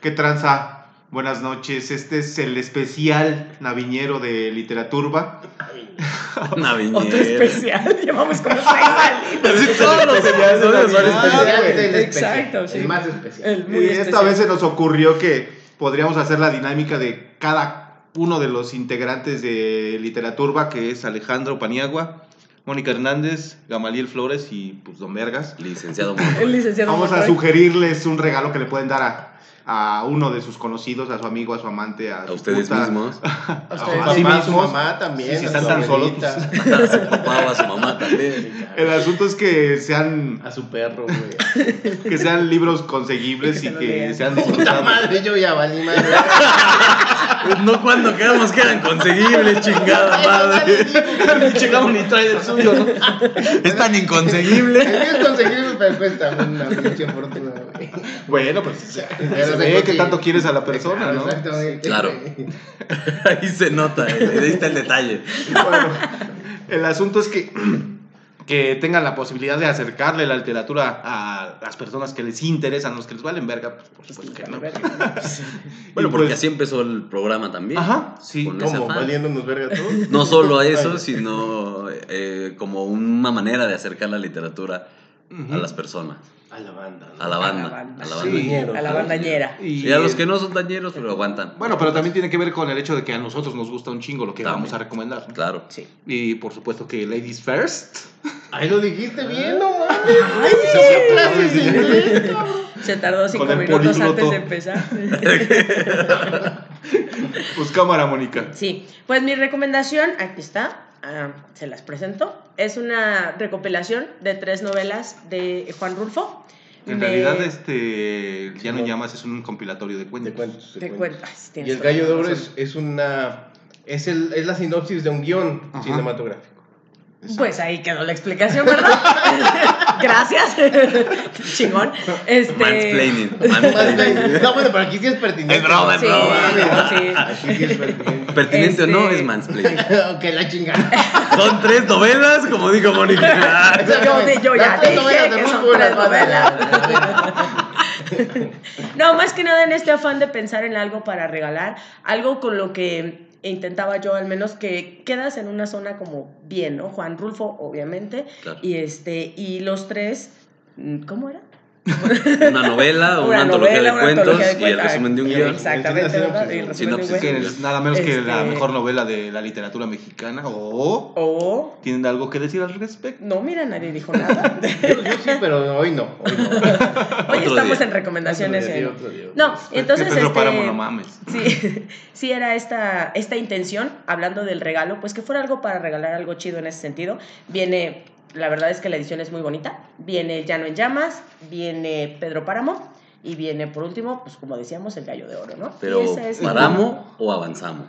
¿Qué tranza? Buenas noches. Este es el especial naviñero de Literaturba. Naviñero. Otro especial. Llevamos como seis todos los episodios son especial especiales. Exacto, sí. El más especial. El esta especial. vez se nos ocurrió que podríamos hacer la dinámica de cada uno de los integrantes de Literaturba, que es Alejandro Paniagua, Mónica Hernández, Gamaliel Flores y pues Don Vergas. Licenciado El Monroy. licenciado Vamos a sugerirles un regalo que le pueden dar a, a uno de sus conocidos, a su amigo, a su amante, a, A su ustedes puta. mismos. A A ustedes. su a su mismos. mamá también. Sí, si están su tan solos, abuelita, A su papá o a su mamá también. El asunto es que sean, A su perro, güey. que sean libros conseguibles Y y que se que, sean Puta disfrutables. madre, yo ya valí madre. No cuando quedamos que eran conseguibles, chingada madre. Chingamos ni trae el suyo, ¿no? Es tan inconseguible. es conseguible, pero cuesta una pinche fortuna, güey. Bueno, pues se, Pero se se ve que tanto quieres a la persona, ¿no? Exactamente. Claro. Ahí se nota, eh. ahí está el detalle. Bueno, el asunto es que, que tengan la posibilidad de acercarle la literatura a las personas que les interesan, los que les valen verga, pues por supuesto que no. Bueno, porque pues- así empezó el programa también. Ajá, sí. ¿Cómo? ¿Valiéndonos verga todos? No solo a eso, sino eh, como una manera de acercar la literatura a las personas, A la banda. ¿no? a la banda, A la banda. a la Sí. banda. A la bandañera. Y, Y a los que no son dañeros, pero aguantan. Bueno, pero también tiene que ver con el hecho de que a nosotros nos gusta un chingo lo que También. vamos a recomendar. Claro. Sí. Y por supuesto que Ladies First. Ahí lo dijiste bien, no mames. Ay, de inglés, cabrón. Se tardó cinco minutos antes de empezar. Pues cámara, Mónica. Sí, pues mi recomendación, aquí está, ah, se las presento. Es una recopilación de tres novelas de Juan Rulfo. En realidad, este. Ya no llamas, es un compilatorio de cuentos. De cuentos. de cuentos. Y el gallo de oro es, es una. Es, el, es la sinopsis de un guion Ajá. cinematográfico. Pues ahí quedó la explicación, ¿verdad? Gracias. Chingón. Este... Mansplaining. Mansplaining. No, bueno, pero aquí sí es pertinente. Es broma, es broma. sí. Aquí sí es pertinente. Pertinente o no Este- es mansplaining. ok, la chingada. Son tres novelas, como dijo Mónica. Yo, yo ya Las tres dije novelas de que son tres las novelas. novelas. No, más que nada en este afán de pensar en algo para regalar, algo con lo que intentaba yo al menos que quedas en una zona como bien, ¿no? Juan Rulfo, obviamente, Claro. y este y los tres, mm, ¿cómo era? Una novela, una, Una antología novela, de una cuentos antología de y el resumen de un guion. Exactamente, Sinopsis, ¿verdad? Nada menos que la Este- mejor novela de la literatura mexicana. O. O ¿Tienen algo que decir al respecto? no, mira, nadie dijo nada. Yo, yo sí, pero hoy no. Hoy no. Hoy Otro estamos día. en recomendaciones. Otro día, en- otro día, otro No, entonces Pedro este, Páramo, no mames. Sí, sí era esta, esta intención, hablando del regalo, pues que fuera algo para regalar algo chido en ese sentido. Viene, la verdad es que la edición es muy bonita. Viene Llano en Llamas, viene Pedro Páramo y viene por último, pues como decíamos, el gallo de oro, ¿no? Pero, es- ¿paramos o avanzamos?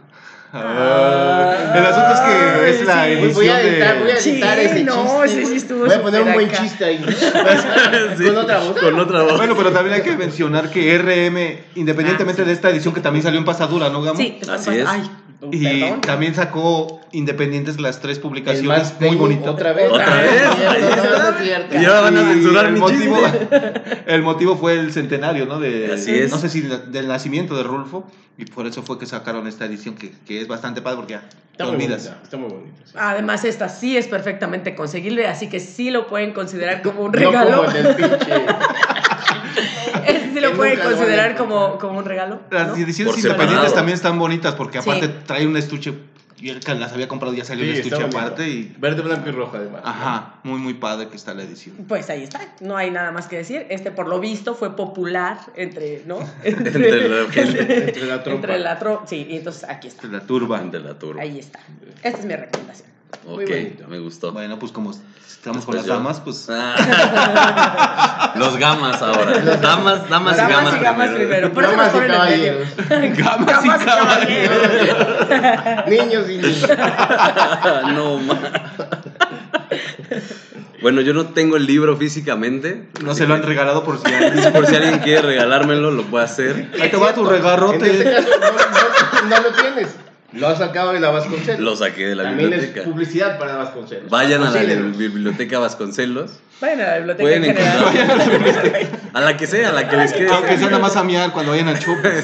Ah, el asunto es que es la sí. edición Voy a editar, voy a editar Sí, ese no, chiste. sí, sí estuvo Voy a poner un buen acá. chiste ahí. Sí. Con otra voz. Con otra voz. Bueno, pero también hay que mencionar que RM, independientemente Ah, sí. de esta edición que también salió en Pasadura, ¿no, Gamo? Sí, Así es. Ay, Y perdón. también sacó independientes las tres El publicaciones muy bonitas. Otra vez. ¿Otra vez? No, no, no, no. Y ahora van a censurar el mi motivo, el motivo fue el centenario, ¿no? De, Así es. No sé si de- del nacimiento de Rulfo. Y por eso fue que sacaron esta edición que, que es bastante padre porque ya te Está muy olvidas. bonita. Está muy bonita. sí. Además, esta sí es perfectamente conseguible, así que sí lo pueden considerar como un No regalo. como el del pinche. Sí lo lo considerar como, como un regalo. Las ¿no? ediciones Por independientes también están bonitas porque Sí. aparte trae un estuche. Yo las había comprado ya salió Sí, un estuche aparte y. Verde, blanco y rojo, además. Ajá, muy muy padre que está la edición. Pues ahí está, no hay nada más que decir. Este, por lo visto, fue popular entre, ¿no? Entre la gente. Entre la tropa. Entre la tro- Sí, y entonces aquí está. La turba. De la turba. Ahí está. Esta es mi recomendación. Muy Ok, bonito. me gustó. Bueno, pues como estamos con las yo. damas, pues. Ah. Los gamas ahora. Damas, damas, y Damas gamas, y gamas primero. Damas y caballeros. Gamas y Damas y caballeros. Niños y niñas. no, ma. Bueno, yo no tengo el libro físicamente. No se lo han regalado por si alguien. Por si alguien quiere regalármelo, lo puede hacer. Ahí te va tu En este regarrote. caso, no, no, no lo tienes. Lo has sacado de la Vasconcelos. Lo saqué de la También biblioteca. es publicidad para Vasconcelos. Vayan a la biblioteca Vasconcelos. Vayan a la biblioteca Pueden en general. encontrar. A la que sea, a la que les quede. Aunque sea nada más a miar cuando vayan al chupe.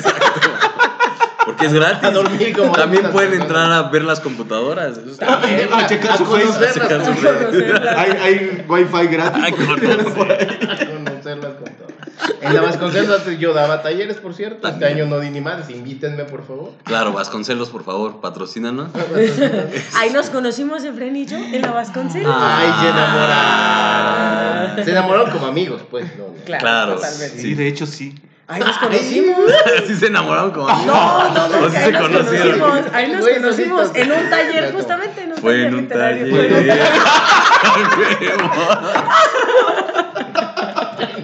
Porque es gratis. A dormir como También pueden entrar a ver las computadoras. Está bien. A checar su face. conocerlas, A checar su face. Hay, hay wifi gratis. Ay, por- conocer. a conocerlas con todo. En la Vasconcelos antes yo daba talleres, por cierto. Este año no di ni más. Invítenme, por favor. Claro, Vasconcelos, por favor, patrocínanos. Ahí nos conocimos Efren y yo en la Vasconcelos. Ay, se Ah. enamoraron. Se enamoraron como amigos, pues. No, no. Claro, Claro, totalmente. Sí, de hecho sí. Ahí nos conocimos. ¿Sí se enamoraron como No, no, no, ¿O que sí ahí se nos conocieron? conocimos. Ahí nos Güey, conocimos en un taller, justamente en un Fue taller en un literario. taller.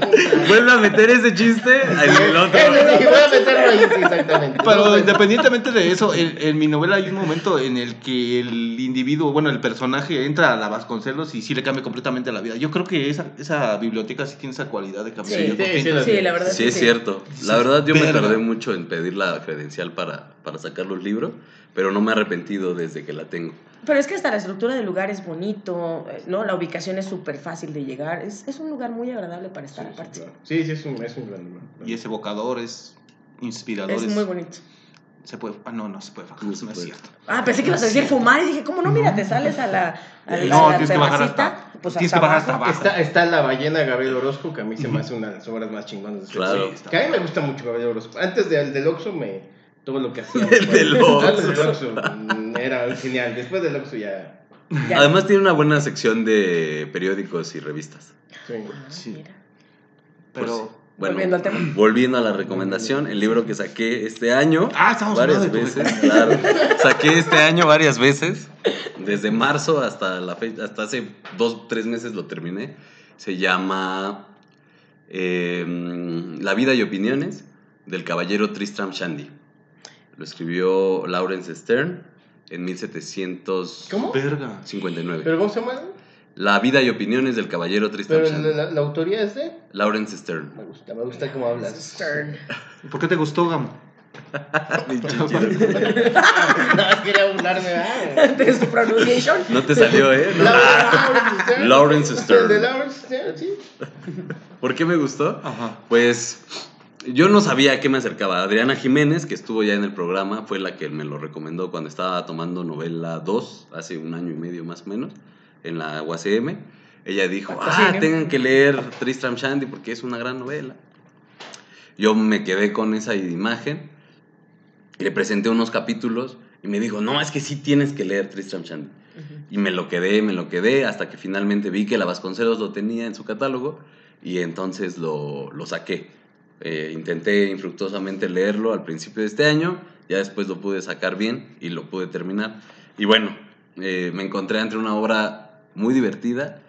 Vuelve a meter ese chiste en el otro. Sí, voy a meterlo ahí, sí, exactamente. Pero No, independientemente de eso, en, en mi novela hay un momento en el que el individuo, bueno, el personaje entra a la Vasconcelos y sí le cambia completamente la vida. Yo creo que esa, esa biblioteca sí tiene esa cualidad de cambiar. Sí, sí, que sí, Sí, la verdad Sí, es cierto. La verdad, yo me tardé mucho en pedir la credencial para, para sacar los libros, pero no me he arrepentido desde que la tengo. Pero es que hasta la estructura del lugar es bonito, ¿no? La ubicación es súper fácil de llegar. Es, es un lugar muy agradable para estar Sí, sí, aparte. claro. Sí, sí, es un, es un gran lugar. Y es evocador, es inspirador. Es muy bonito. Se puede, ah, no, no se puede bajar, No no, es cierto. Ah, pensé que ibas a decir fumar y dije, ¿cómo no? Mira, te sales a la, a la, No, a la tienes que bajar hasta- pues tienes hasta que bajar hasta abajo. Está, está la ballena Gabriel Orozco, que a mí se me hace una de las obras más chingonas de su Claro. Que a mí me gusta mucho Gabriel Orozco. Antes del del Oxxo, me, todo lo que hacía. El del Oxxo. Era genial. Después del Oxxo ya... Ya. Además, tiene una buena sección de periódicos y revistas. sí. Ah, Sí. mira. Pero. Bueno, Volviendo al tema. volviendo a la recomendación, el libro que saqué este año. Ah, estamos varias hablando de tu veces, claro. Saqué este año varias veces. Desde marzo hasta la fecha, hasta hace dos, tres meses lo terminé. Se llama eh, La vida y opiniones del caballero Tristram Shandy. Lo escribió Lawrence Stern en 1759. ¿Cómo? Verga. ¿Pero cómo se llama? La vida y opiniones del caballero Tristram Pero la, la- la autoría es de... Lawrence Stern. Me gusta, me gusta cómo hablas. Stern. ¿Por qué te gustó, Gam? Nada más quería burlarme. De su pronunciation. No te salió, ¿eh? No. Lawrence Stern. Lawrence Stern. El de Lawrence Stern, sí. ¿Por qué me gustó? Ajá. Pues yo no sabía a qué me acercaba. Adriana Jiménez, que estuvo ya en el programa, fue la que me lo recomendó cuando estaba tomando novela 2, hace un año y medio más o menos, en la UACM. Ella dijo, ah, tengan que leer Tristram Shandy porque es una gran novela. Yo me quedé con esa imagen, le presenté unos capítulos y me dijo, no, es que sí tienes que leer Tristram Shandy. Y me lo quedé, me lo quedé, hasta que finalmente vi que la Vasconcelos lo tenía en su catálogo y entonces lo, lo saqué. Eh, intenté infructuosamente leerlo al principio de este año, ya después lo pude sacar bien y lo pude terminar. Y bueno, eh, me encontré entre una obra muy divertida,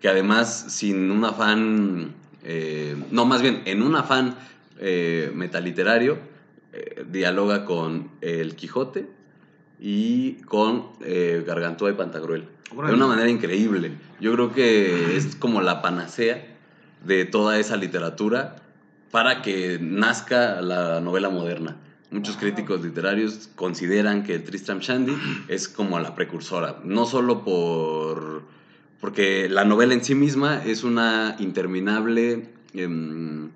que además sin un afán, eh, no más bien en un afán eh, metaliterario, eh, dialoga con El Quijote y con eh, Gargantúa y Pantagruel. De una manera increíble. Yo creo que es como la panacea de toda esa literatura para que nazca la novela moderna. Muchos críticos literarios consideran que Tristram Shandy es como la precursora, no solo por porque la novela en sí misma es una interminable em,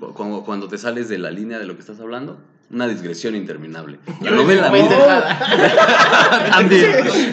cu- cuando, cuando te sales de la línea de lo que estás hablando, una digresión interminable. La novela misma,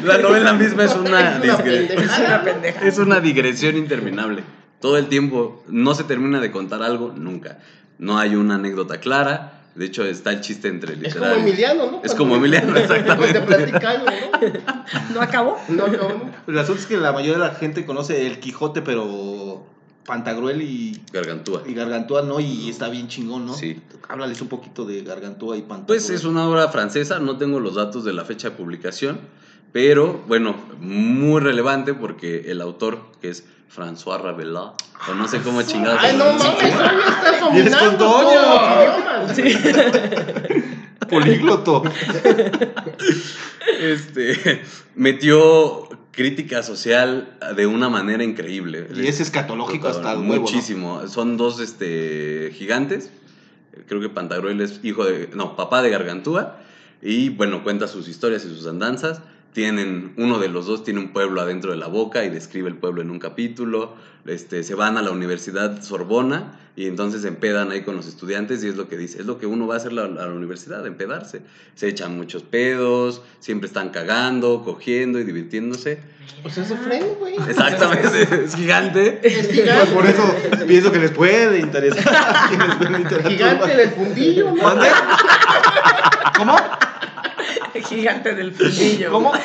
la novela misma es una, Es una pendejada. Es una digresión interminable. Todo el tiempo no se termina de contar algo nunca. No hay una anécdota clara. De hecho, está el chiste entre Es literarios. como Emiliano, ¿no? Es como Emiliano, exactamente. Cuando te platica algo, ¿no? ¿No acabó? No, no, no. El asunto es que la mayoría de la gente conoce el Quijote, pero Pantagruel y, Gargantúa. y Gargantúa no, y está bien chingón, ¿no? Sí. Háblales un poquito de Gargantúa y Pantagruel. Pues es una obra francesa, no tengo los datos de la fecha de publicación, pero bueno, muy relevante porque el autor, que es François Rabelais, o no sé cómo chingados. Ay, no mames, estás dominando Toño. idiomas. polígloto. Este, metió crítica social de una manera increíble. y es escatológico hasta el huevo, ¿no? Muchísimo. Son dos este, gigantes. Creo que Pantagruel es hijo de. No, papá de Gargantúa. Y bueno, cuenta sus historias y sus andanzas. Tienen, uno de los dos tiene un pueblo adentro de la boca y describe el pueblo en un capítulo. Este, se van a la Universidad Sorbona y entonces empedan ahí con los estudiantes y es lo que dice, es lo que uno va a hacer la- a la universidad, empedarse. Se echan muchos pedos, siempre están cagando, cogiendo y divirtiéndose. O sea, se frena, güey. Exactamente, es gigante. Es Pues gigante. por eso pienso que les puede interesar a quienes ven literatura. Gigante del fundillo, ¿no? ¿Mande? ¿Cómo? Gigante del fundillo. ¿Cómo?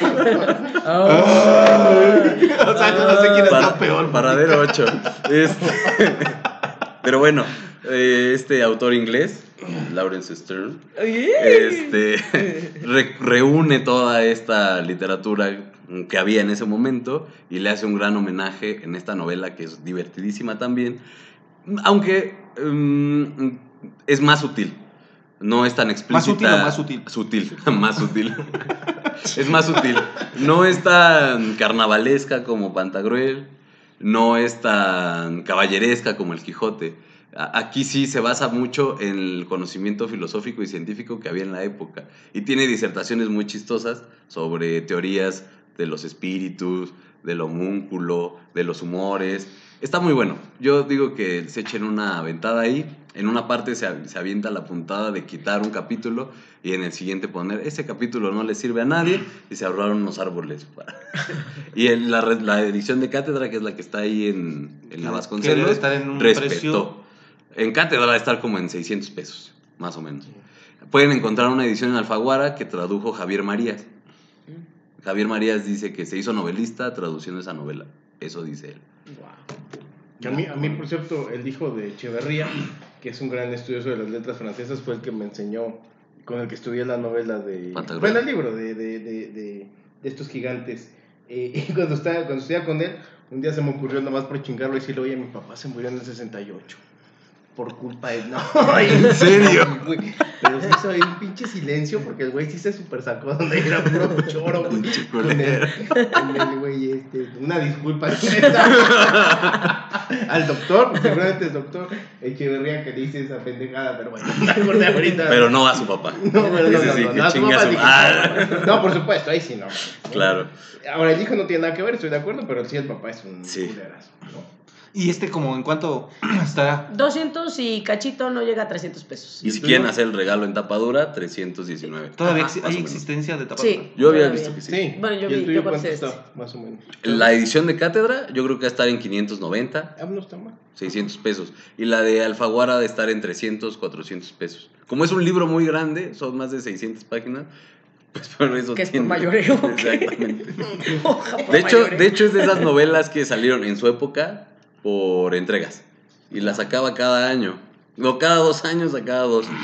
Ah. O sea, yo no sé quién está Para- peor. Paradero 8. Este, pero bueno, eh, este autor inglés, Lawrence Stern, este, re- reúne toda esta literatura que había en ese momento y le hace un gran homenaje en esta novela que es divertidísima también, aunque mm, es más sutil. No es tan explícita. ¿Más útil o más sutil? Sutil, más sutil. es más sutil. No es tan carnavalesca como Pantagruel, no es tan caballeresca como el Quijote. Aquí sí se basa mucho en el conocimiento filosófico y científico que había en la época. Y tiene disertaciones muy chistosas sobre teorías de los espíritus, del homúnculo, de los humores. Está muy bueno. Yo digo que se echen una aventada ahí. En una parte se, se avienta la puntada de quitar un capítulo y en el siguiente poner, ese capítulo no le sirve a nadie y se ahorraron unos árboles. para- y en la, la edición de cátedra, que es la que está ahí en, en la Vasconcelos, debe estar en un respetó. precio- En cátedra va a estar como en 600 pesos, más o menos. Pueden encontrar una edición en Alfaguara que tradujo Javier Marías. Javier Marías dice que se hizo novelista traduciendo esa novela. Eso dice él. A mí, a mí, por cierto, el hijo de Echeverría, que es un gran estudioso de las letras francesas, fue el que me enseñó, con el que estudié la novela de... Pantagruel. Bueno, el libro de, de, de, de, estos gigantes. Eh, y cuando, estaba, cuando estudiaba con él, un día se me ocurrió nomás por chingarlo y decirle, oye, mi papá se murió en el 68. Por culpa de... No, ¿En serio? Pero se hizo ahí un pinche silencio porque el güey sí se super sacó donde era puro choro, güey. Pinche Con el, güey este. Una disculpa al doctor, seguramente el doctor Echeverría que le dice esa pendejada, pero bueno, me acordé ahorita. Pero no a su papá. No, pero no, sí, su- Ah. por supuesto, ahí sí no. Claro. Ahora, el hijo no tiene nada que ver, estoy de acuerdo, pero sí el papá es un Sí. culerazo, ¿no? ¿Y este como en cuánto estará? 200 y cachito no llega a 300 pesos. Y si quieren hacer el regalo en tapadura, 319. ¿Todavía Ajá, hay existencia de tapa? Sí. Yo había Todavía. visto que sí. Sí. Bueno, yo ¿Y el vi- tuyo yo cuánto está? este. Más o menos. La edición de cátedra, yo creo que va a estar en 590, Ah, no está mal. 600 pesos. Y la de Alfaguara de estar en 300, 400 pesos. Como es un libro muy grande, son más de 600 páginas, pues por eso Que es por mayoreo. Exactamente. Hoja por De hecho, mayor. de hecho, es de esas novelas que salieron en su época por entregas. Y las sacaba cada año. No, cada dos años sacaba dos.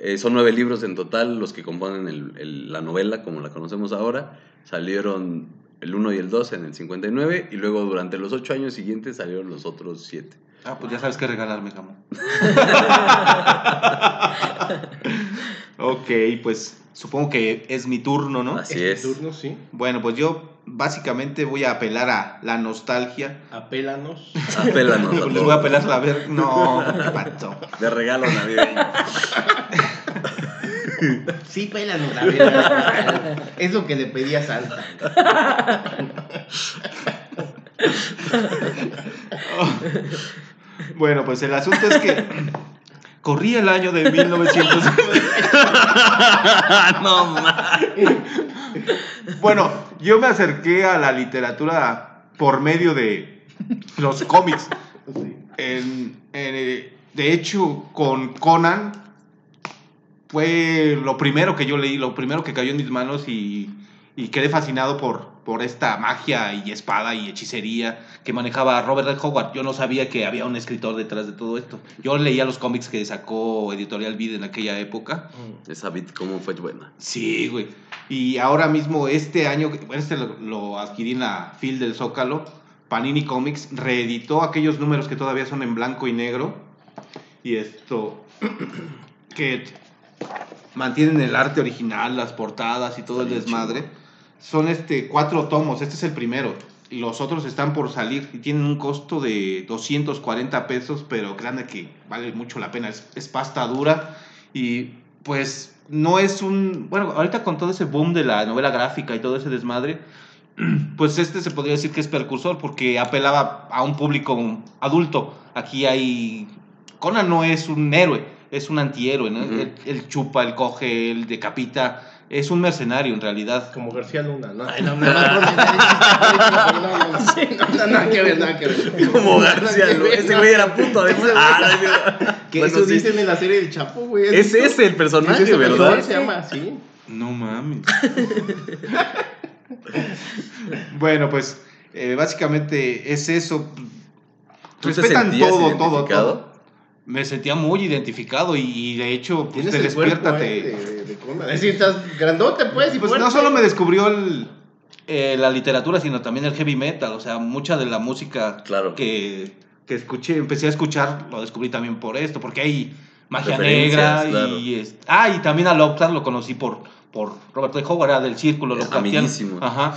Eh, son nueve libros en total los que componen el- el- la novela, como la conocemos ahora. Salieron el 1 y el 2 en el 59. Y luego durante los ocho años siguientes salieron los otros siete. Ah, pues ya sabes qué regalarme, Camo. ok, pues supongo que es mi turno, ¿no? Así es. turno, sí. Bueno, pues yo básicamente voy a apelar a la nostalgia. Apélanos. Apélanos a Les voy a apelar a ver. No, qué pato. De regalo navideño. Sí, pélanos, la verdad. Es lo que le pedí a Santa. Bueno, pues el asunto es que corría el año de 1900. no mames. Bueno, yo me acerqué a la literatura por medio de los cómics. Sí. En- en, eh, de hecho, con Conan fue lo primero que yo leí, lo primero que cayó en mis manos y, y quedé fascinado por, por esta magia y espada y hechicería que manejaba Robert Red Howard. Yo no sabía que había un escritor detrás de todo esto. Yo leía los cómics que sacó Editorial Vid en aquella época. Esa bit, ¿cómo fue buena? Sí, güey. Y ahora mismo, este año, bueno, este lo, lo adquirí en la FIL del Zócalo, Panini Comics reeditó aquellos números que todavía son en blanco y negro. Y esto, que mantienen el arte original, las portadas y todo el Está desmadre. Son este, cuatro tomos, este es el primero. Los otros están por salir y tienen un costo de 240 pesos, pero créanme que vale mucho la pena. Es, es pasta dura y pues no es un... Bueno, ahorita con todo ese boom de la novela gráfica y todo ese desmadre, pues este se podría decir que es precursor porque apelaba a un público adulto. Aquí hay... Conan no es un héroe, es un antihéroe, ¿no? Ujú. él, él chupa, él coge, él decapita. Es un mercenario en realidad. Como García Luna, ¿no? Ay, no, no, no, nada que ver, nada que ver. Como García Luna. Ese güey era puto de Que eso dicen en la serie del Chapo, güey. Es ese el personaje, ¿verdad? se llama así. No mames. bueno, pues eh, básicamente es eso. Respetan todo, todo, todo. Me sentía muy identificado y, y de hecho, pues, te despiértate. de, de. Es decir, estás grandote, pues, y Pues fuerte. no solo me descubrió el, eh, la literatura, sino también el heavy metal. O sea, mucha de la música Claro. que, que escuché, empecé a escuchar, lo descubrí también por esto, porque hay magia negra claro. y... es- ah, y también a Lovecraft lo conocí por, por Robert. Howard, era del círculo. Amiguísimo. Ajá.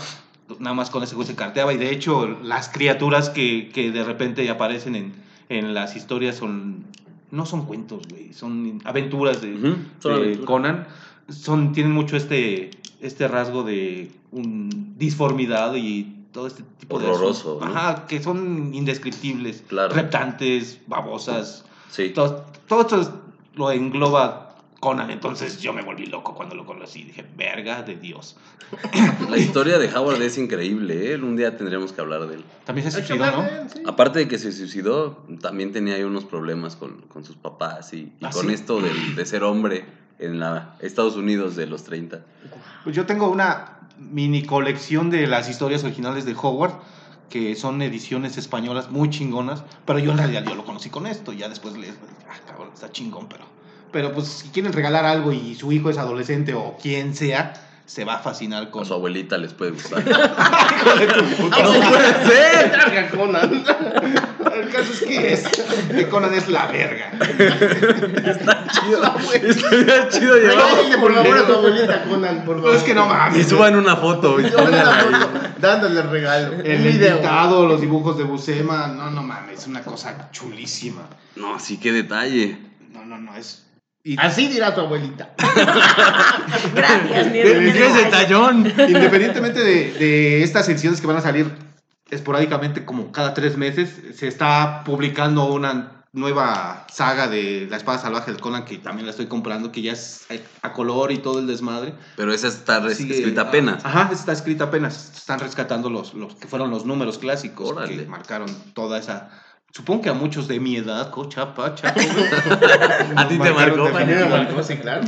Nada más con ese güey se carteaba. Y de hecho, las criaturas que, que de repente aparecen en, en las historias son... No son cuentos, güey. Son aventuras de, son. Conan. Son, tienen mucho este, este rasgo de un, disformidad y todo este tipo de... Horroroso. Ajá, que son indescriptibles. Claro. Reptantes, babosas. Sí. Todo, todo esto lo engloba Conan. Entonces yo me volví loco cuando lo conocí. Dije, verga de Dios. La historia de Howard es increíble, ¿eh? Un día tendremos que hablar de él. También se suicidó, ¿no? sí. Aparte de que se suicidó, también tenía ahí unos problemas con, con sus papás y, y ¿Ah, con sí? esto de, ser hombre en la Estados Unidos de los 30. Pues yo tengo una mini colección de las historias originales de Howard, que son ediciones españolas muy chingonas, pero yo en realidad yo lo conocí con esto, ya después les, ah, cabrón, está chingón, pero, pero pues si quieren regalar algo y su hijo es adolescente o quien sea, se va a fascinar A con... su abuelita les puede gustar. ¡No puede ser! ¡Larga Conan! El caso es que es. que Conan es la verga. Está chido. Estaría chido llevar. Por favor, a tu abuelita Conan, por favor. No, es que no Y mames. suban una foto. y Suban una foto Dándole el regalo. El invitado, los dibujos de Buscema, no, no mames, es una cosa chulísima. No, sí, qué detalle. No, no, no, es... y- Así dirá tu abuelita. Gracias, mi tallón. Independientemente de, de estas ediciones que van a salir esporádicamente como cada tres meses, se está publicando una nueva saga de La Espada Salvaje del Conan que también la estoy comprando, que ya es a color y todo el desmadre. Pero esa está res- Sigue- escrita apenas. Ajá, está escrita apenas. Están rescatando los, los que fueron los números clásicos Órale. que marcaron toda esa... Supongo que a muchos de mi edad, cochapa, chapo, A ti te marcó, A mí me marcó, sí, claro.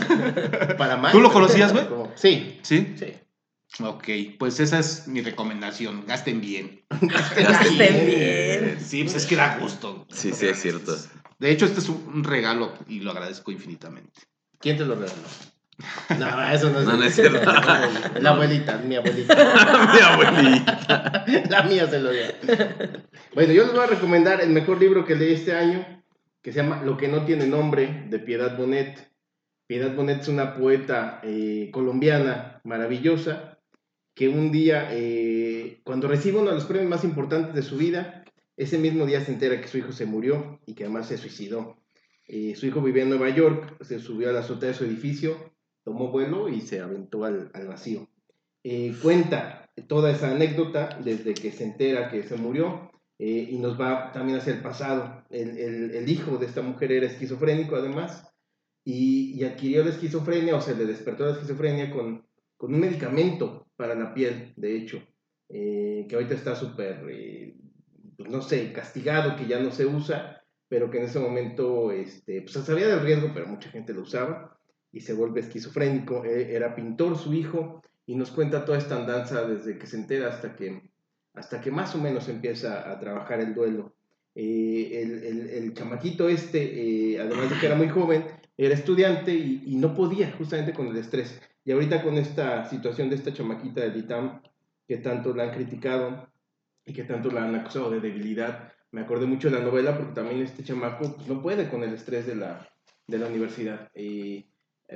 Para mal. ¿Tú lo conocías, güey? Sí. ¿Sí? Sí. Ok, pues esa es mi recomendación. Gasten bien. Gasten bien. Sí, pues es que da gusto. Sí, sí, es cierto. De hecho, este es un regalo y lo agradezco infinitamente. ¿Quién te lo regaló? No, eso no es. No, no es cierto. La abuelita, mi abuelita. Mi abuelita. La mía se lo dio. Bueno, yo les voy a recomendar el mejor libro que leí este año, que se llama Lo que no tiene nombre, de Piedad Bonet. Piedad Bonet es una poeta eh, colombiana maravillosa, que un día, eh, cuando recibe uno de los premios más importantes de su vida, ese mismo día se entera que su hijo se murió y que además se suicidó. Eh, su hijo vivía en Nueva York, se subió a la azotea de su edificio, tomó vuelo y se aventó al, al vacío. Eh, cuenta toda esa anécdota desde que se entera que se murió eh, y nos va también hacia el pasado. El, el- el hijo de esta mujer era esquizofrénico además y, y adquirió la esquizofrenia o se le despertó la esquizofrenia con, con un medicamento para la piel, de hecho, eh, que ahorita está súper, eh, pues no sé, castigado, que ya no se usa, pero que en ese momento este, pues, sabía del riesgo, pero mucha gente lo usaba y se vuelve esquizofrénico. Eh, era pintor su hijo y nos cuenta toda esta andanza desde que se entera hasta que, hasta que más o menos empieza a trabajar el duelo. Eh, el, el, el chamaquito este, eh, además de que era muy joven, era estudiante y, y no podía justamente con el estrés. Y ahorita con esta situación de esta chamaquita del ITAM, que tanto la han criticado y que tanto la han acusado de debilidad, me acordé mucho de la novela porque también este chamaco pues, no puede con el estrés de la, de la universidad. Eh,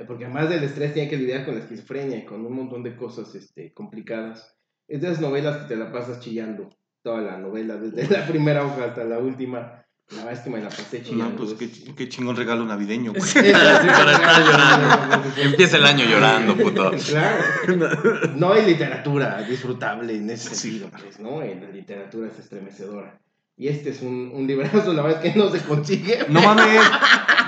porque además del estrés tiene que lidiar con la esquizofrenia y con un montón de cosas este, complicadas. Es de esas novelas que te la pasas chillando toda la novela, desde la primera hoja hasta la última. La verdad es que me la pasé chillando. No, pues qué, qué chingón regalo navideño, güey. Sí, para estar llorando. Empieza el año llorando, puto. Claro. No hay literatura disfrutable en ese sentido, pues, ¿no? La literatura es estremecedora. Y este es un, un librazo, la verdad es que no se consigue. No mames,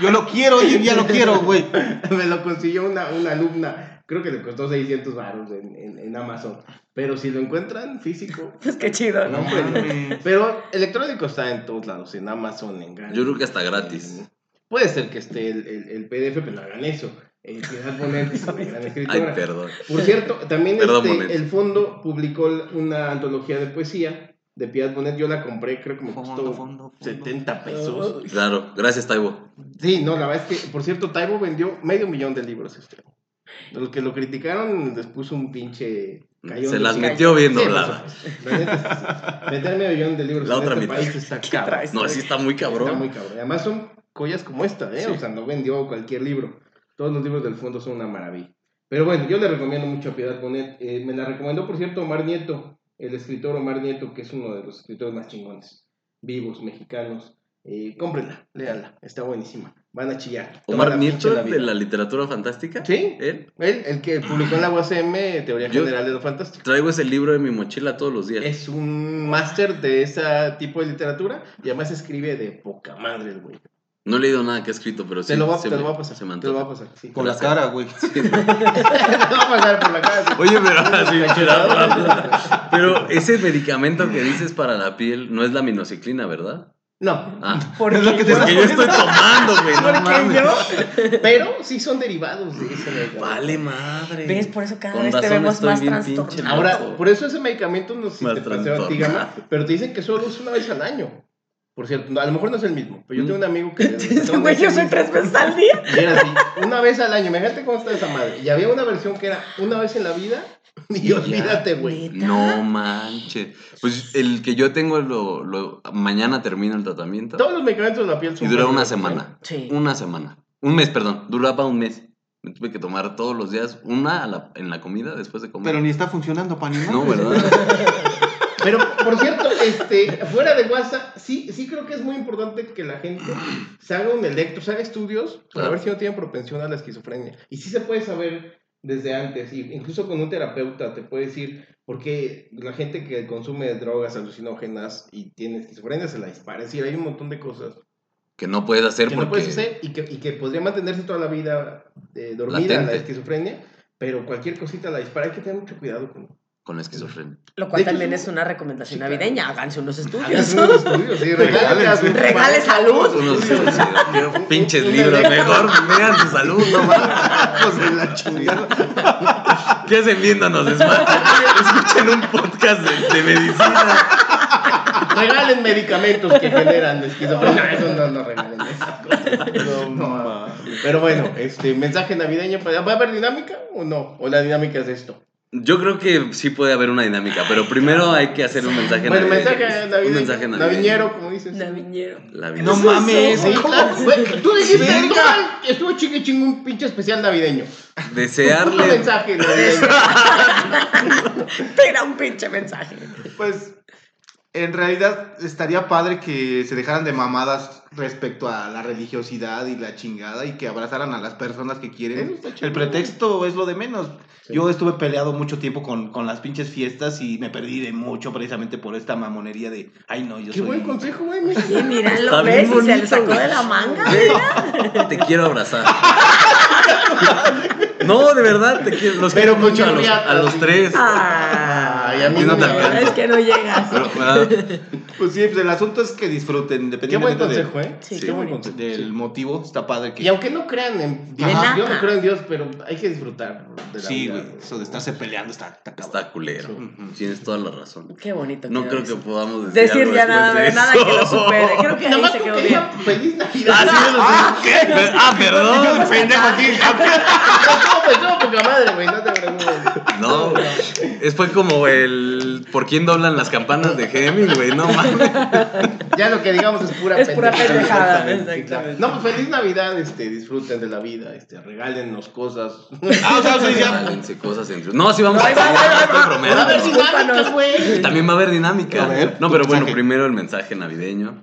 yo lo quiero, hoy en día lo quiero, güey. Me lo consiguió una, una alumna, creo que le costó 600 baros en, en, en Amazon. Pero si lo encuentran físico, Pues qué chido. no, hombre, no. Pero electrónico está en todos lados, en Amazon, en Gandhi. Yo creo que hasta gratis. Puede ser que esté el, el, el PDF, pero no hagan eso. El Piedad Bonet es una gran Ay, escritora. perdón. Por cierto, también Perdón, este, el fondo publicó una antología de poesía de Piedad Bonet. Yo la compré, creo que me Fondo, costó fondo, fondo. 70 pesos. Claro, gracias, Taibo. Sí, no, la verdad es que, por cierto, Taibo vendió medio millón de libros este año. Los que lo criticaron, les puso un pinche cayón Se las metió bien sí. Meter medio millón de libros La en otra este mitad. país está ¿Qué cabrón. traes? No, así está muy Está cabrón. muy cabrón. Además son joyas como esta, ¿eh? Sí. O sea, no vendió cualquier libro. Todos los libros del fondo son una maravilla. Pero bueno, yo le recomiendo mucho a Piedad Bonet. Eh, me la recomendó, por cierto, Omar Nieto, el escritor Omar Nieto, que es uno de los escritores más chingones, vivos, mexicanos. Eh, cómprenla, léanla, está buenísima. Van a chillar. Omar Nieto la de la literatura fantástica. Sí. Él. Él, el que publicó en la UACM Teoría Yo- General de lo Fantástico. Traigo ese libro en mi mochila todos los días. Es un máster de ese tipo de literatura y además escribe de poca madre el güey. No he leído nada que ha escrito, pero sí. te, lo va, se te lo me- va a pasar. se me te lo va a pasar. Sí. Por la cara, güey. te lo va a pasar por la cara. sí. Oye, pero así, Cachetado. Pero ese medicamento que dices para la piel no es la minociclina, ¿verdad? No, Ah, Porque Es lo que te yo- porque yo estoy tomando, güey. No mames. yo. pero sí son derivados de ese medicamento. Vale madre. ¿Ves? Por eso cada Con vez te vemos más trastornado. Ahora, por eso ese medicamento no sé si Más te paseo a ti, pero te dicen que solo es una vez al año. Por cierto, no, a lo mejor no es el mismo, pero yo Mm. tengo un amigo que... Güey, yo soy tres veces al día. Y era así, una vez al año, imagínate cómo está esa madre. Y había una versión que era una vez en la vida y olvídate, güey. No manches. Pues el que yo tengo, lo, lo- mañana termino el tratamiento. Todos los medicamentos de la piel Y son... dura una peligrosos, semana. Sí. Una semana. Un mes, perdón. Duraba un mes. Me tuve que tomar todos los días una a la- en la comida después de comer. Pero ni está funcionando para ni No. ¿verdad? Pero, por cierto, este, fuera de WhatsApp, sí, sí creo que es muy importante que la gente se haga un electro, se haga estudios para Claro. ver si no tienen propensión a la esquizofrenia. Y sí se puede saber desde antes, y incluso con un terapeuta te puede decir, porque la gente que consume drogas alucinógenas y tiene esquizofrenia se la dispara. Es decir, hay un montón de cosas que no puedes hacer que porque... no puedes hacer y que, y que podría mantenerse toda la vida eh, dormida la Latente. esquizofrenia, pero cualquier cosita la dispara. Hay que tener mucho cuidado con Con la esquizofrenia. Lo cual también es es una recomendación navideña. Háganse unos estudios. Unos estudios, sí, regalen a sus Regale salud. Unos pinches libros. Mejor vean su salud, no. Hijos de la chingada. ¿Qué hacen viéndonos? Escuchen un podcast de, de medicina. Regalen medicamentos que generan esquizofrenia. Eso no, no regalen esas cosas. No, no. Pero bueno, este mensaje navideño. ¿Va a haber dinámica o no? ¿O la dinámica es esto? Yo creo que sí puede haber una dinámica, pero primero hay que hacer un mensaje Bueno, navideño. mensaje navideño. Un mensaje navideño. Naviñero, como dices. Naviñero. No mames. Sí, claro, güey, Tú dijiste, no, estuvo chingue chingue un pinche especial navideño. Un Desearle. mensaje navideño. Era un pinche mensaje. Pues en realidad estaría padre que se dejaran de mamadas respecto a la religiosidad y la chingada y que abrazaran a las personas que quieren. El pretexto es lo de menos. Sí. Yo estuve peleado mucho tiempo con, con las pinches fiestas y me perdí de mucho precisamente por esta mamonería de, ay no, yo Qué soy... buen consejo, güey. mira. Sí, mira, lo ves y se le sacó güey. de la manga. Te quiero abrazar. No, de verdad, te quiero. Los Pero quiero mucho a los, a los tres. Ay, Ay, a mí no no te me alcanza. es que no llegas. Pero, ¿verdad? Pues sí, pues el asunto es que disfruten, Qué buen independientemente de- consejo, ¿eh? Sí, qué qué buen bonito. consejo. del sí. motivo. Está padre que... Y aunque no crean en Dios, yo no creo en Dios, pero hay que disfrutar de la Sí, güey, eso de estarse peleando está, está culero. Tienes toda la razón. Qué bonito. No creo que podamos decir, ya nada, de nada que lo supere. Creo que ahí se quedó bien. feliz Navidad. Ah, sí, Ah, ¿qué? Ah, perdón. Pendejo aquí. No, pues no, poca madre, güey, no te preocupes. No, es fue como el ¿por quién doblan las campanas de Hemingway? No mames. Ya lo que digamos es pura Es pura pendejada, Exactamente. No, pues feliz Navidad, este, disfruten de la vida, este, regálennos cosas. Ah, o sea, sí, ya. Regálense cosas entre No, sí vamos No, a va, a ver, Discúlpanos. dinámicas, güey. También va a haber dinámica. A ver, no, pero bueno, mensaje. primero el mensaje navideño.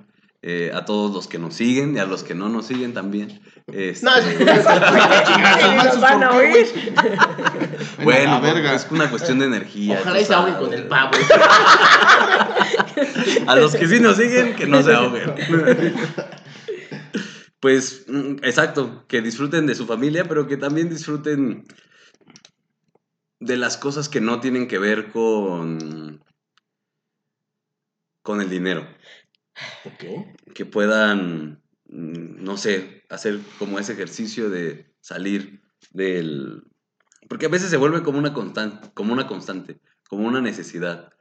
Eh, a todos los que nos siguen y a los que no nos siguen también. Este, No, es van a oír. bueno, verga. es una cuestión de energía. Ojalá y se ahoguen con el pavo. A los que sí nos siguen, que no se ahoguen. Pues, mm, exacto, que disfruten de su familia, pero que también disfruten de las cosas que no tienen que ver con, con el dinero. Que puedan, mm, no sé, hacer como ese ejercicio de salir del... Porque a veces se vuelve como una constante, como una constante, como una necesidad.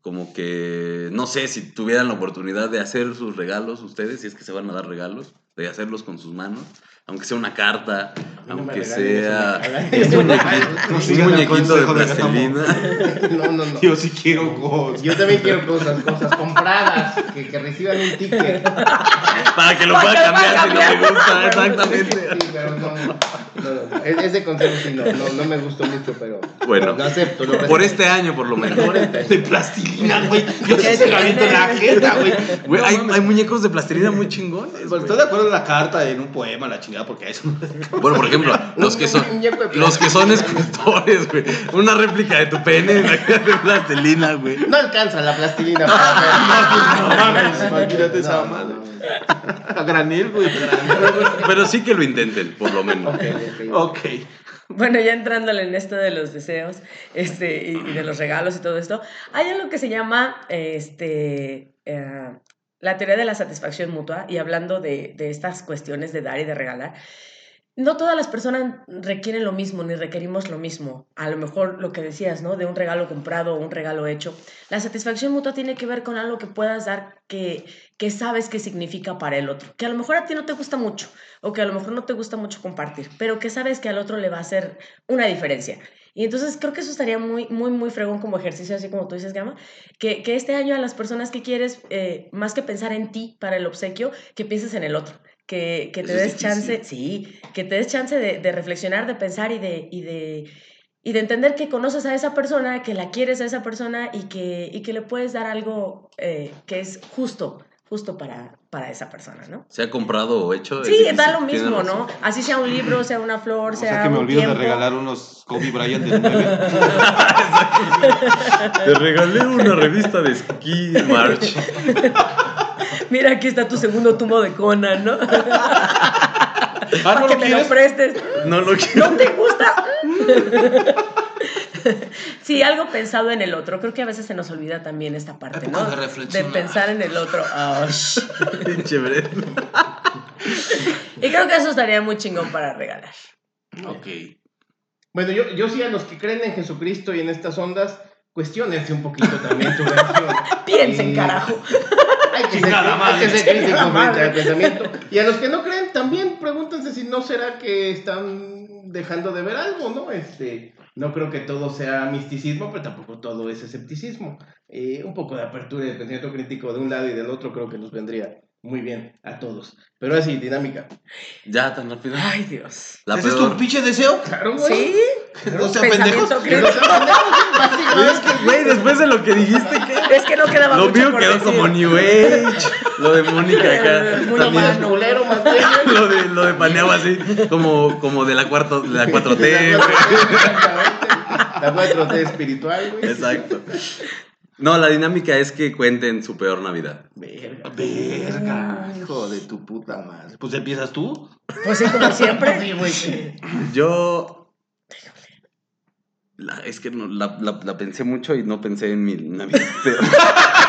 Como que, no sé, si tuvieran la oportunidad de hacer sus regalos ustedes, si es que se van a dar regalos, de hacerlos con sus manos, aunque sea una carta, no aunque sea eso, un muñequito, No un muñequito de plastilina. No, no, no. Yo sí quiero cosas. Yo también quiero cosas, cosas compradas, que, que reciban un ticket. Para que lo pueda cambiar si no me gusta, exactamente. Sí, pero no, no, no, Ese consejo sí no, no, no me gustó mucho, pero Bueno. lo acepto. Lo Por este año, por lo menos. Por este De plastilina, güey. Yo sí se en la jeta, güey. Hay, hay muñecos de plastilina muy chingones. Pues estoy de acuerdo en la carta, en un poema, la chingada, porque a eso no Bueno, por ejemplo, los que son, los que son escultores, güey. Una réplica de tu pene de plastilina, güey. No alcanza la plastilina para ver. No imagínate esa madre. A granel, güey. Pero sí que lo intenten, por lo menos. Ok, ok. Ok. Bueno, ya entrándole en esto de los deseos este, y, y de los regalos y todo esto, hay algo que se llama este, eh, la teoría de la satisfacción mutua y hablando de, estas cuestiones de dar y de regalar. No todas las personas requieren lo mismo ni requerimos lo mismo. A lo mejor lo que decías, ¿no? De un regalo comprado o un regalo hecho. La satisfacción mutua tiene que ver con algo que puedas dar que, que sabes que significa para el otro. Que a lo mejor a ti no te gusta mucho o que a lo mejor no te gusta mucho compartir, pero que sabes que al otro le va a hacer una diferencia. Y entonces creo que eso estaría muy, muy, muy fregón como ejercicio, así como tú dices, Gama, que, que este año a las personas que quieres, eh, más que pensar en ti para el obsequio, que pienses en el otro. Que, que te des chance, sí, que te des chance de, de reflexionar, de pensar y de, y de, y de entender que conoces a esa persona, que la quieres a esa persona y que, y que le puedes dar algo eh, que es justo, justo para, para esa persona, ¿no? Sea comprado o hecho. Sí, da lo mismo, razón. ¿no? Así sea un libro, sea una flor, O sea, sea que me olvido de regalar unos Kobe Bryant de 9. Te regalé una revista de ski march. Mira, aquí está tu segundo tumbo de Conan, ¿no? Ah, Para ¿no que lo me lo prestes. No lo quiero. ¿No te gusta? Sí, algo pensado en el otro. Creo que a veces se nos olvida también esta parte, ¿no? de pensar en el otro. Ah, Brett. Y creo que eso estaría muy chingón para regalar. Ok. Bueno, yo, yo sí a los que creen en Jesucristo y en estas ondas, cuestionense un poquito también su versión. Piensen, Eh, carajo. Hay que ser, Chingada hay madre, que ser crítico chingada frente madre. al pensamiento. Y a los que no creen, también pregúntense si no será que están dejando de ver algo, ¿no? Este, no creo que todo sea misticismo, pero tampoco todo es escepticismo. Eh, un poco de apertura y de pensamiento crítico de un lado y del otro creo que nos vendría muy bien a todos. Pero así, dinámica. Ya, tan rápido. Ay, Dios. La ¿Ese es tu pinche deseo? Claro, güey. ¿Sí? No sean pendejos. Güey, después de lo que dijiste, ¿qué? Es que no quedaba Lo mucho mío quedó decir. como New Age. Lo de Mónica acá. Muy también. Más culero, más bello. Lo de, lo de Paneaba así, como, como de la, cuarto, de la 4T. Exactamente. La 4T espiritual, güey. Exacto. No, la dinámica es que cuenten su peor Navidad. Verga. Verga, hijo de tu puta madre. Pues empiezas tú. Pues sí, como siempre. Sí, güey. Yo. La- es que no, la, la- la pensé mucho y no pensé en mi Navidad.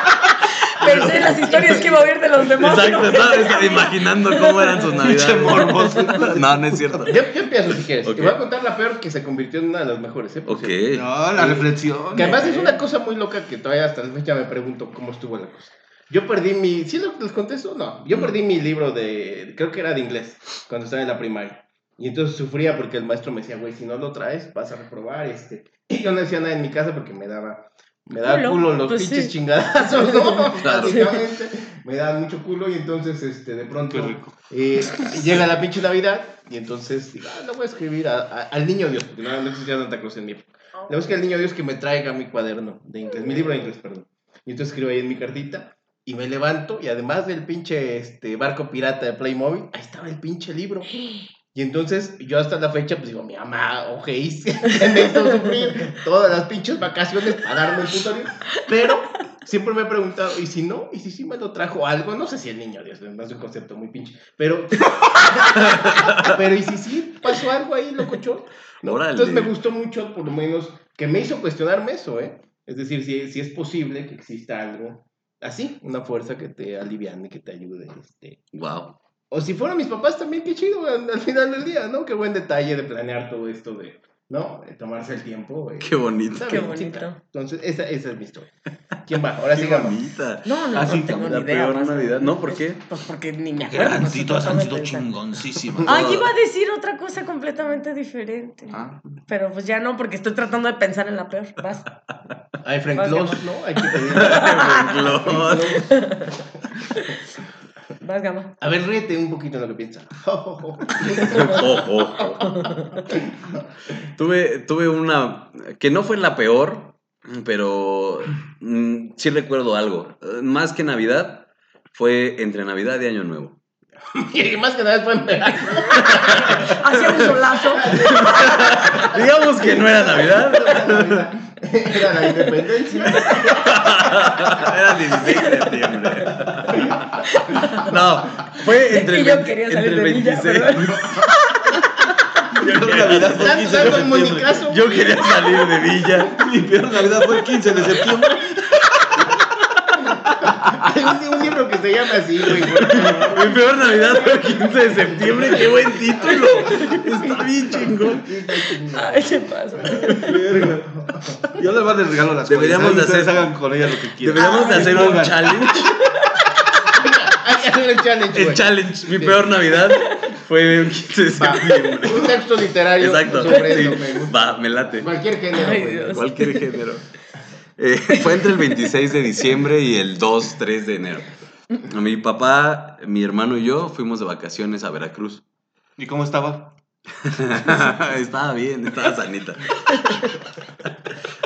Pensé en las historias que iba a oír de los demás. Exacto, estaba estaba imaginando cómo eran sus Navidades. No, no es cierto. Yo, yo empiezo si quieres. Ok. Te voy a contar la peor que se convirtió en una de las mejores, ¿eh? Ok. No, la reflexión. Que además es eh. una cosa muy loca que todavía hasta la fecha me pregunto cómo estuvo la cosa. Yo perdí mi. ¿Sí lo- les conté eso? No. Yo perdí mi libro de. Creo que era de inglés. Cuando estaba en la primaria. Y entonces sufría porque el maestro me decía, güey, si no lo traes, vas a reprobar. Este. Y yo no decía nada en mi casa porque me daba. Me daba Culo, culo los pues pinches sí. chingadazos, ¿no? Claro. Básicamente. Me daban mucho culo y entonces, este, de pronto. Qué rico. Eh, llega la pinche Navidad y entonces digo, ah, le voy a escribir a- a- al niño Dios, porque no, no existía Santa Claus en mi época. Le voy a escribir al niño Dios que me traiga mi cuaderno de inglés, mi libro de inglés, perdón. Y entonces escribo ahí en mi cartita Y me levanto y además del pinche este, barco pirata de Playmobil, ahí estaba el pinche libro. Y entonces yo hasta la fecha pues digo, mi mamá, que me hizo sufrir todas las pinches vacaciones para darme el puto libro. Pero siempre me he preguntado, ¿y si no? ¿Y si sí me lo trajo algo? No sé si el niño, Dios, no es un concepto muy pinche. Pero, pero ¿y si sí pasó algo ahí, locochón? ¿No? Órale. Entonces me gustó mucho, por lo menos, que me hizo cuestionarme eso, ¿eh? Es decir, si, si es posible que exista algo así, una fuerza que te aliviane, que te ayude, este... Wow. O si fueran mis papás también, qué chido al, al final del día, ¿no? Qué buen detalle de planear todo esto de, ¿no? De tomarse el tiempo. eh. Qué bonito. Qué bonito. Entonces, esa, esa es mi historia. ¿Quién va? Ahora sigamos. bonita. No, no, Ah, sí, no tengo la ni idea. peor más. Navidad. No, ¿por qué? Pues porque ni me acuerdo. sido, han sido chingoncísimas. Ay, iba a decir otra cosa completamente diferente. Ah, Pero pues ya no, porque estoy tratando de pensar en la peor. Vas. Hay Frank Vas, Gama. ¿no? Hay que pedir. Frank Claus. Vas, Gama. A ver, rete un poquito lo que piensa. Oh, oh, oh. tuve, tuve una que no fue la peor, pero mm, sí recuerdo algo. Más que Navidad, fue entre Navidad y Año Nuevo. Y más que nada en verano. Hacía un solazo. Digamos que no era Navidad, Era la independencia. era 16 de septiembre. No, fue entre el, yo 20 quería entre salir el de Villa, 26. perdón. Mi peor Navidad fue el Tanto 15 de septiembre. Yo quería salir de Villa. Mi peor Navidad fue el 15 de septiembre. Hay un, un libro que se llama así, güey. Mi peor Navidad fue el 15 de septiembre. Qué buen título. Está bien chingón. Ay, se pasa. Verga. Yo les les regalo las Deberíamos cosas. de Ustedes hacer- hagan con ellas lo que quieran. Deberíamos de hacer un challenge. El challenge, El challenge. Mi peor Navidad fue el 15 de Va. septiembre. Un texto literario Exacto. sobre sí. eso, me gusta. Va, me late. Cualquier género, Ay. Cualquier género. Eh, fue entre el 26 de diciembre y el 2, 3 de enero. Mi papá, mi hermano y yo fuimos de vacaciones a Veracruz. ¿Y cómo estaba? estaba bien, estaba sanita.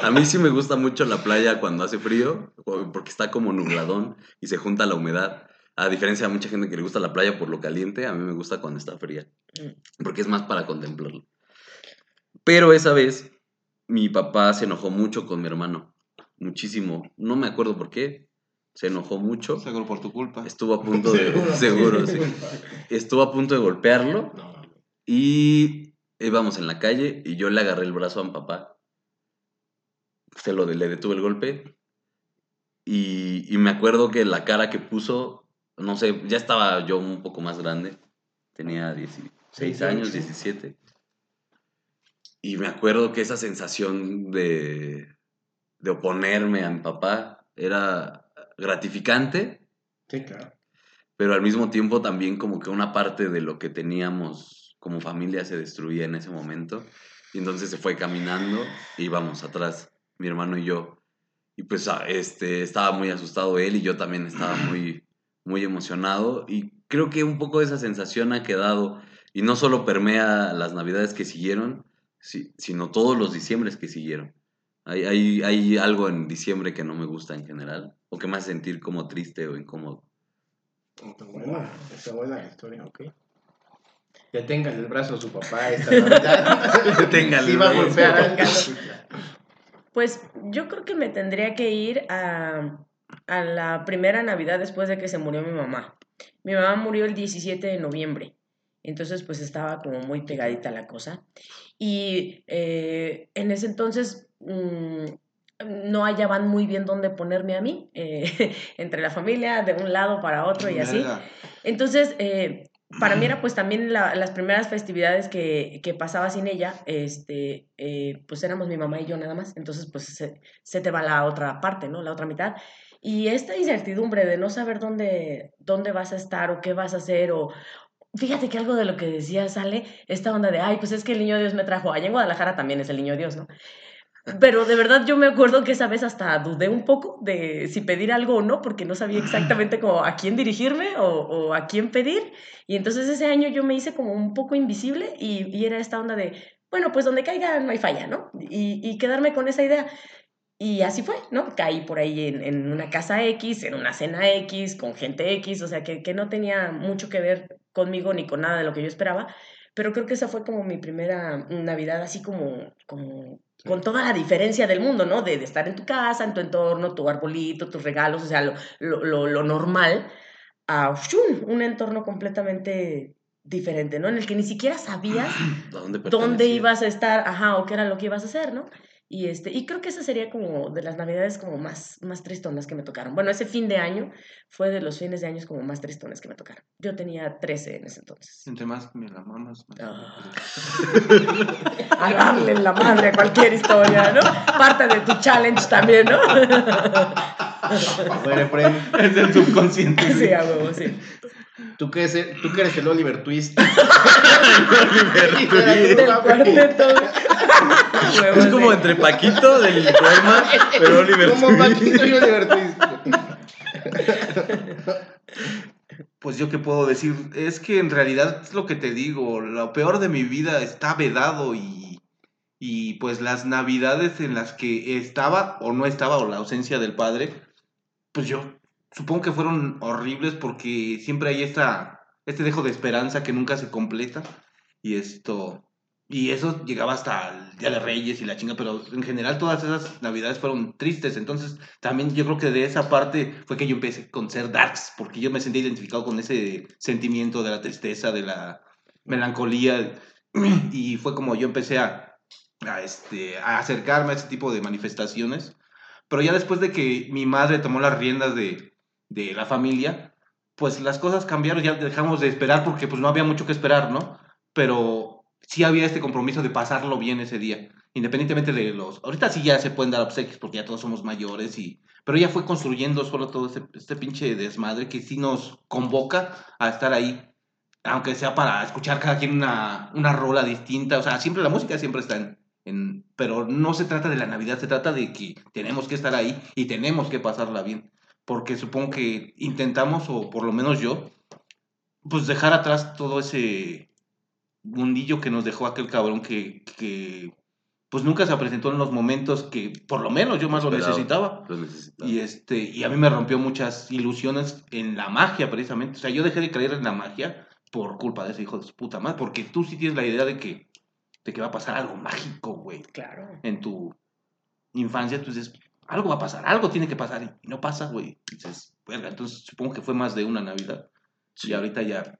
A mí sí me gusta mucho la playa cuando hace frío, porque está como nubladón y se junta la humedad. A diferencia de mucha gente que le gusta la playa por lo caliente, a mí me gusta cuando está fría, porque es más para contemplarlo. Pero esa vez, mi papá se enojó mucho con mi hermano, muchísimo. No me acuerdo por qué, se enojó mucho. Seguro por tu culpa. Estuvo a punto de... Seguro, sí. Estuvo a punto de golpearlo. No. Y íbamos en la calle y yo le agarré el brazo a mi papá. Se lo le detuve el golpe. Y, y me acuerdo que la cara que puso, no sé, ya estaba yo un poco más grande. Tenía 16 Seis años, años. 17. Y me acuerdo que esa sensación de, de oponerme a mi papá era gratificante, Sí, claro. pero al mismo tiempo también como que una parte de lo que teníamos como familia se destruía en ese momento. Y entonces se fue caminando y íbamos atrás, mi hermano y yo. Y pues ah, este, estaba muy asustado él y yo también estaba muy, muy emocionado. Y creo que un poco de esa sensación ha quedado y no solo permea las navidades que siguieron, si- sino todos los diciembres que siguieron. Hay, hay, hay algo en diciembre que no me gusta en general, o que me hace sentir como triste o incómodo. Está buena, está buena la historia, ok. Deténgale el brazo a su papá esta Navidad. Deténgale Sí, el va a brazo. golpear. Pues yo creo que me tendría que ir a, a la primera Navidad después de que se murió mi mamá. Mi mamá murió el 17 de noviembre, entonces pues estaba como muy pegadita la cosa. Y eh, en ese entonces mm, no hallaban muy bien dónde ponerme a mí, eh, entre la familia, de un lado para otro y así. Entonces, eh, para mí era pues también la- las primeras festividades que, que pasaba sin ella, este, eh, pues éramos mi mamá y yo nada más, entonces pues se, se te va la otra parte, ¿no? La otra mitad. Y esta incertidumbre de no saber dónde, dónde vas a estar o qué vas a hacer o... Fíjate que algo de lo que decía sale, esta onda de, ay, pues es que el niño Dios me trajo. Allá en Guadalajara también es el niño Dios, ¿no? Pero de verdad yo me acuerdo que esa vez hasta dudé un poco de si pedir algo o no, porque no sabía exactamente como a quién dirigirme o, o a quién pedir. Y entonces ese año yo me hice como un poco invisible y, y era esta onda de, bueno, pues donde caiga no hay falla, ¿no? Y, y quedarme con esa idea. Y así fue, ¿no? Caí por ahí en, en una casa X, en una cena X, con gente X, o sea, que, que no tenía mucho que ver conmigo ni con nada de lo que yo esperaba, pero creo que esa fue como mi primera Navidad así como, como con toda la diferencia del mundo, ¿no? De, de estar en tu casa, en tu entorno, tu arbolito, tus regalos, o sea, lo, lo, lo, lo normal, a ¡shum! un entorno completamente diferente, ¿no? En el que ni siquiera sabías ¿Dónde, dónde ibas a estar, ajá, o qué era lo que ibas a hacer, ¿no? Y, este, y creo que esa sería como de las navidades como más, más tristonas que me tocaron. Bueno, ese fin de año fue de los fines de años como más tristones que me tocaron. Yo tenía 13 en ese entonces. Entre más me la mamas. más- Ah. A darle la madre a cualquier historia, ¿no? Parte de tu challenge también, ¿no? Bueno, Es del subconsciente. Sí, a huevo, sí. ¿tú qué, eres, el- tú que eres el Oliver Twist. Del cuarteto. Es como sí. entre Paquito del poema, pero Oliver Como. Paquito y Oliver Twist. Pues yo qué puedo decir, es que en realidad es lo que te digo, lo peor de mi vida está vedado y, y pues las navidades en las que estaba o no estaba o la ausencia del padre, pues yo supongo que fueron horribles porque siempre hay esta, este dejo de esperanza que nunca se completa y esto, y eso llegaba hasta el Día de Reyes y la chinga, pero en general todas esas navidades fueron tristes, entonces también yo creo que de esa parte fue que yo empecé con ser darks, porque yo me sentía identificado con ese sentimiento de la tristeza, de la melancolía, y fue como yo empecé a, a, este, a acercarme a ese tipo de manifestaciones, pero ya después de que mi madre tomó las riendas de, de la familia, pues las cosas cambiaron, ya dejamos de esperar porque pues no había mucho que esperar, ¿no? Pero sí había este compromiso de pasarlo bien ese día, independientemente de los... Ahorita sí ya se pueden dar obsequios porque ya todos somos mayores y... Pero ella fue construyendo solo todo este, este pinche desmadre que sí nos convoca a estar ahí, aunque sea para escuchar cada quien una, una rola distinta, o sea, siempre la música siempre está en, en... Pero no se trata de la Navidad, se trata de que tenemos que estar ahí y tenemos que pasarla bien, porque supongo que intentamos, o por lo menos yo, pues dejar atrás todo ese mundillo que nos dejó aquel cabrón que, que pues nunca se presentó en los momentos que por lo menos yo más lo necesitaba. Lo necesitaba. Y, este, y a mí me rompió muchas ilusiones en la magia, precisamente. O sea, yo dejé de creer en la magia por culpa de ese hijo de su puta madre. Porque tú sí tienes la idea de que, de que va a pasar algo mágico, güey. Claro. En tu infancia, tú dices, algo va a pasar, algo tiene que pasar. Y no pasa, güey. Dices, verga, entonces supongo que fue más de una Navidad. Y ahorita ya,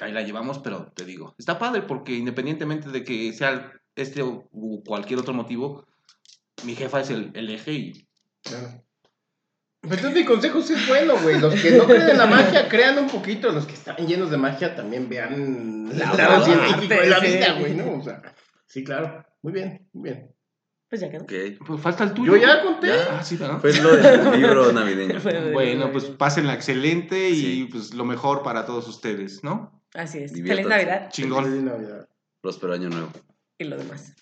ahí la llevamos, pero te digo, está padre porque independientemente de que sea este o u cualquier otro motivo, mi jefa es el, el eje y Claro. Pues entonces mi consejo sí es bueno, güey. Los que no creen en la magia, crean un poquito. Los que están llenos de magia también vean La científico de la vida, sí. güey, ¿no? O sea, sí, claro. Muy bien, muy bien. Pues ya quedó. Ok. Pues falta el tuyo. Yo ya conté. Ah, sí, ¿verdad? Fue lo del libro navideño. Bueno, pues pásenla excelente y Sí. pues lo mejor para todos ustedes, ¿no? Así es. Feliz. Navidad Chingón. Feliz Navidad. Próspero año nuevo. y lo demás.